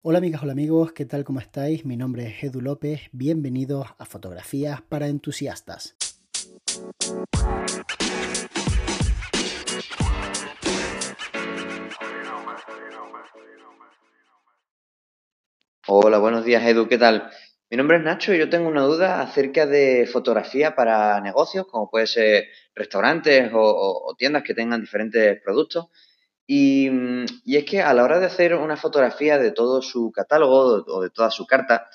Hola amigas, hola amigos, ¿qué tal? ¿Cómo estáis? Mi nombre es Edu López, bienvenidos a Fotografías para Entusiastas. Hola, buenos días Edu, ¿qué tal? Mi nombre es Nacho y yo tengo una duda acerca de fotografía para negocios, como puede ser restaurantes o, tiendas que tengan diferentes productos. Y, es que a la hora de hacer una fotografía de todo su catálogo o de toda su carta,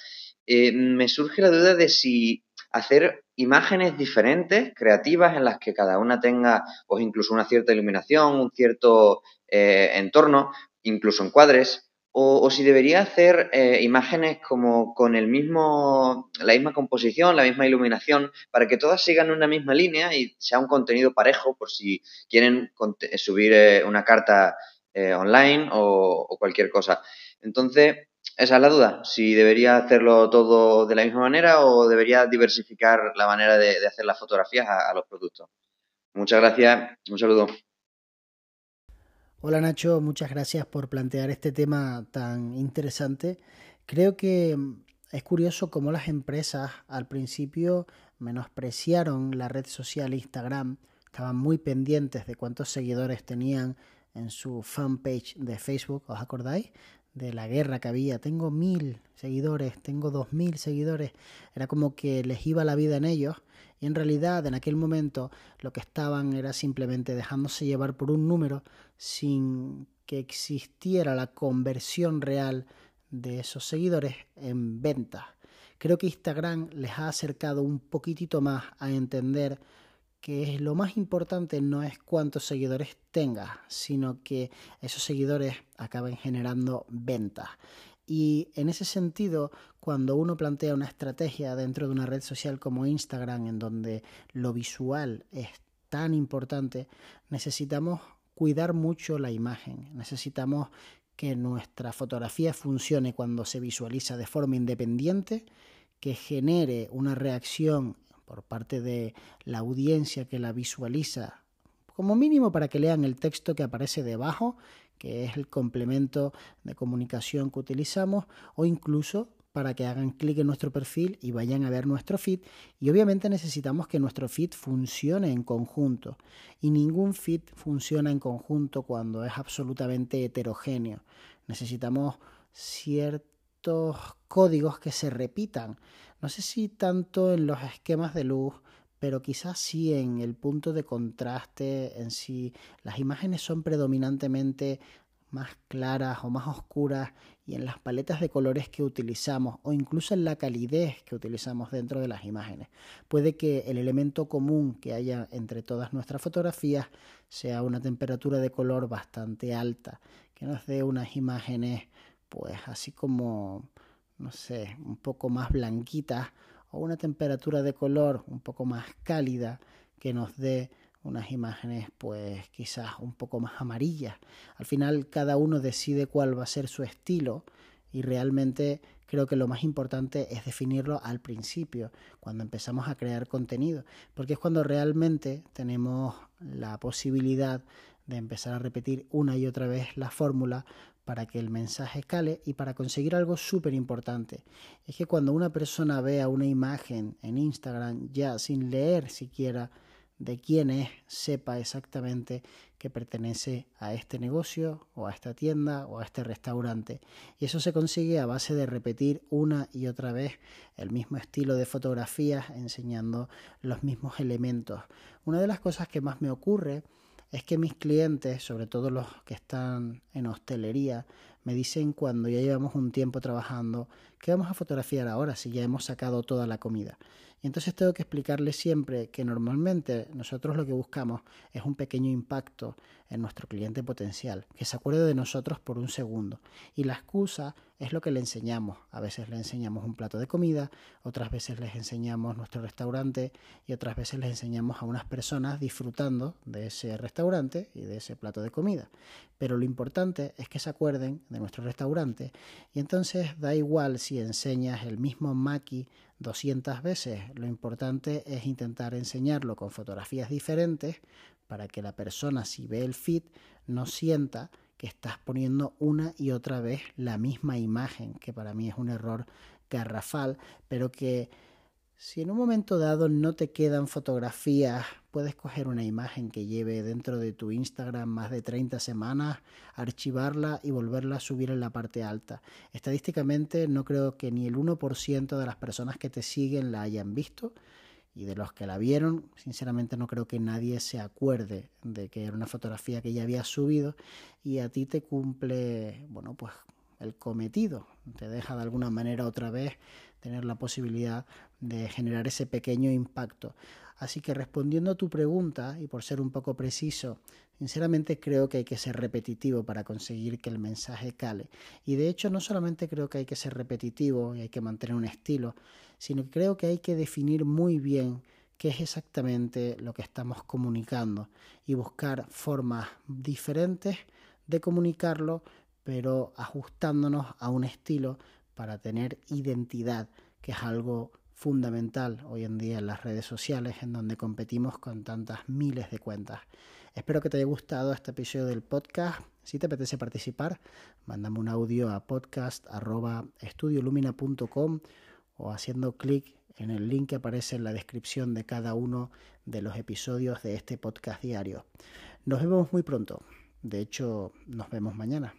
eh, me surge la duda de si hacer imágenes diferentes, creativas, en las que cada una tenga pues incluso una cierta iluminación, un cierto eh, entorno, incluso encuadres, o, si debería hacer eh, imágenes como con el mismo, la misma composición, la misma iluminación, para que todas sigan una misma línea y sea un contenido parejo por si quieren subir eh, una carta eh, online o, cualquier cosa. Entonces, esa es la duda, si debería hacerlo todo de la misma manera o debería diversificar la manera de, hacer las fotografías a los productos. Muchas gracias, un saludo. Hola Nacho, muchas gracias por plantear este tema tan interesante. Creo que mm, es curioso cómo las empresas al principio menospreciaron la red social Instagram, estaban muy pendientes de cuántos seguidores tenían en su fanpage de Facebook, ¿os acordáis? De la guerra que había, tengo mil seguidores, tengo dos mil seguidores, era como que les iba la vida en ellos y en realidad en aquel momento lo que estaban era simplemente dejándose llevar por un número sin que existiera la conversión real de esos seguidores en ventas. Creo que Instagram les ha acercado un poquitito más a entender que lo más importante no es cuántos seguidores tengas, sino que esos seguidores acaben generando ventas. Y en ese sentido, cuando uno plantea una estrategia dentro de una red social como Instagram, en donde lo visual es tan importante, necesitamos cuidar mucho la imagen, necesitamos que nuestra fotografía funcione cuando se visualiza de forma independiente, que genere una reacción por parte de la audiencia que la visualiza, como mínimo para que lean el texto que aparece debajo que es el complemento de comunicación que utilizamos, o incluso para que hagan clic en nuestro perfil y vayan a ver nuestro feed. Y obviamente necesitamos que nuestro feed funcione en conjunto. Y ningún feed funciona en conjunto cuando es absolutamente heterogéneo. Necesitamos ciertos códigos que se repitan. No sé si tanto en los esquemas de luz, pero quizás sí en el punto de contraste, en si las imágenes son predominantemente más claras o más oscuras y en las paletas de colores que utilizamos o incluso en la calidez que utilizamos dentro de las imágenes. Puede que el elemento común que haya entre todas nuestras fotografías sea una temperatura de color bastante alta, que nos dé unas imágenes pues así como no sé, un poco más blanquitas o una temperatura de color un poco más cálida que nos dé unas imágenes pues quizás un poco más amarillas. Al final cada uno decide cuál va a ser su estilo y realmente creo que lo más importante es definirlo al principio, cuando empezamos a crear contenido, porque es cuando realmente tenemos la posibilidad de empezar a repetir una y otra vez la fórmula para que el mensaje cale y para conseguir algo súper importante. Es que cuando una persona vea una imagen en Instagram ya sin leer siquiera de quién es, sepa exactamente que pertenece a este negocio o a esta tienda o a este restaurante. Y eso se consigue a base de repetir una y otra vez el mismo estilo de fotografías enseñando los mismos elementos. Una de las cosas que más me ocurre es que mis clientes, sobre todo los que están en hostelería, me dicen cuando ya llevamos un tiempo trabajando, ¿qué vamos a fotografiar ahora si ya hemos sacado toda la comida? Y entonces tengo que explicarles siempre que normalmente nosotros lo que buscamos es un pequeño impacto en nuestro cliente potencial, que se acuerde de nosotros por un segundo. Y la excusa es lo que le enseñamos. A veces le enseñamos un plato de comida, otras veces les enseñamos nuestro restaurante y otras veces les enseñamos a unas personas disfrutando de ese restaurante y de ese plato de comida. Pero lo importante es que se acuerden de nuestro restaurante. Y entonces da igual si enseñas el mismo maqui 200 veces, lo importante es intentar enseñarlo con fotografías diferentes para que la persona si ve el feed no sienta que estás poniendo una y otra vez la misma imagen, que para mí es un error garrafal, pero que si en un momento dado no te quedan fotografías, puedes coger una imagen que lleve dentro de tu Instagram más de 30 semanas, archivarla y volverla a subir en la parte alta. Estadísticamente no creo que ni el 1% de las personas que te siguen la hayan visto y de los que la vieron, sinceramente no creo que nadie se acuerde de que era una fotografía que ya había subido y a ti te cumple, bueno, pues el cometido, te deja de alguna manera otra vez tener la posibilidad de generar ese pequeño impacto. Así que respondiendo a tu pregunta, y por ser un poco preciso, sinceramente creo que hay que ser repetitivo para conseguir que el mensaje cale. Y de hecho no solamente creo que hay que ser repetitivo y hay que mantener un estilo, sino que creo que hay que definir muy bien qué es exactamente lo que estamos comunicando y buscar formas diferentes de comunicarlo, pero ajustándonos a un estilo para tener identidad, que es algo fundamental hoy en día en las redes sociales en donde competimos con tantas miles de cuentas. Espero que te haya gustado este episodio del podcast. Si te apetece participar, mándame un audio a podcast.estudiolumina.com o haciendo clic en el link que aparece en la descripción de cada uno de los episodios de este podcast diario. Nos vemos muy pronto. De hecho, nos vemos mañana.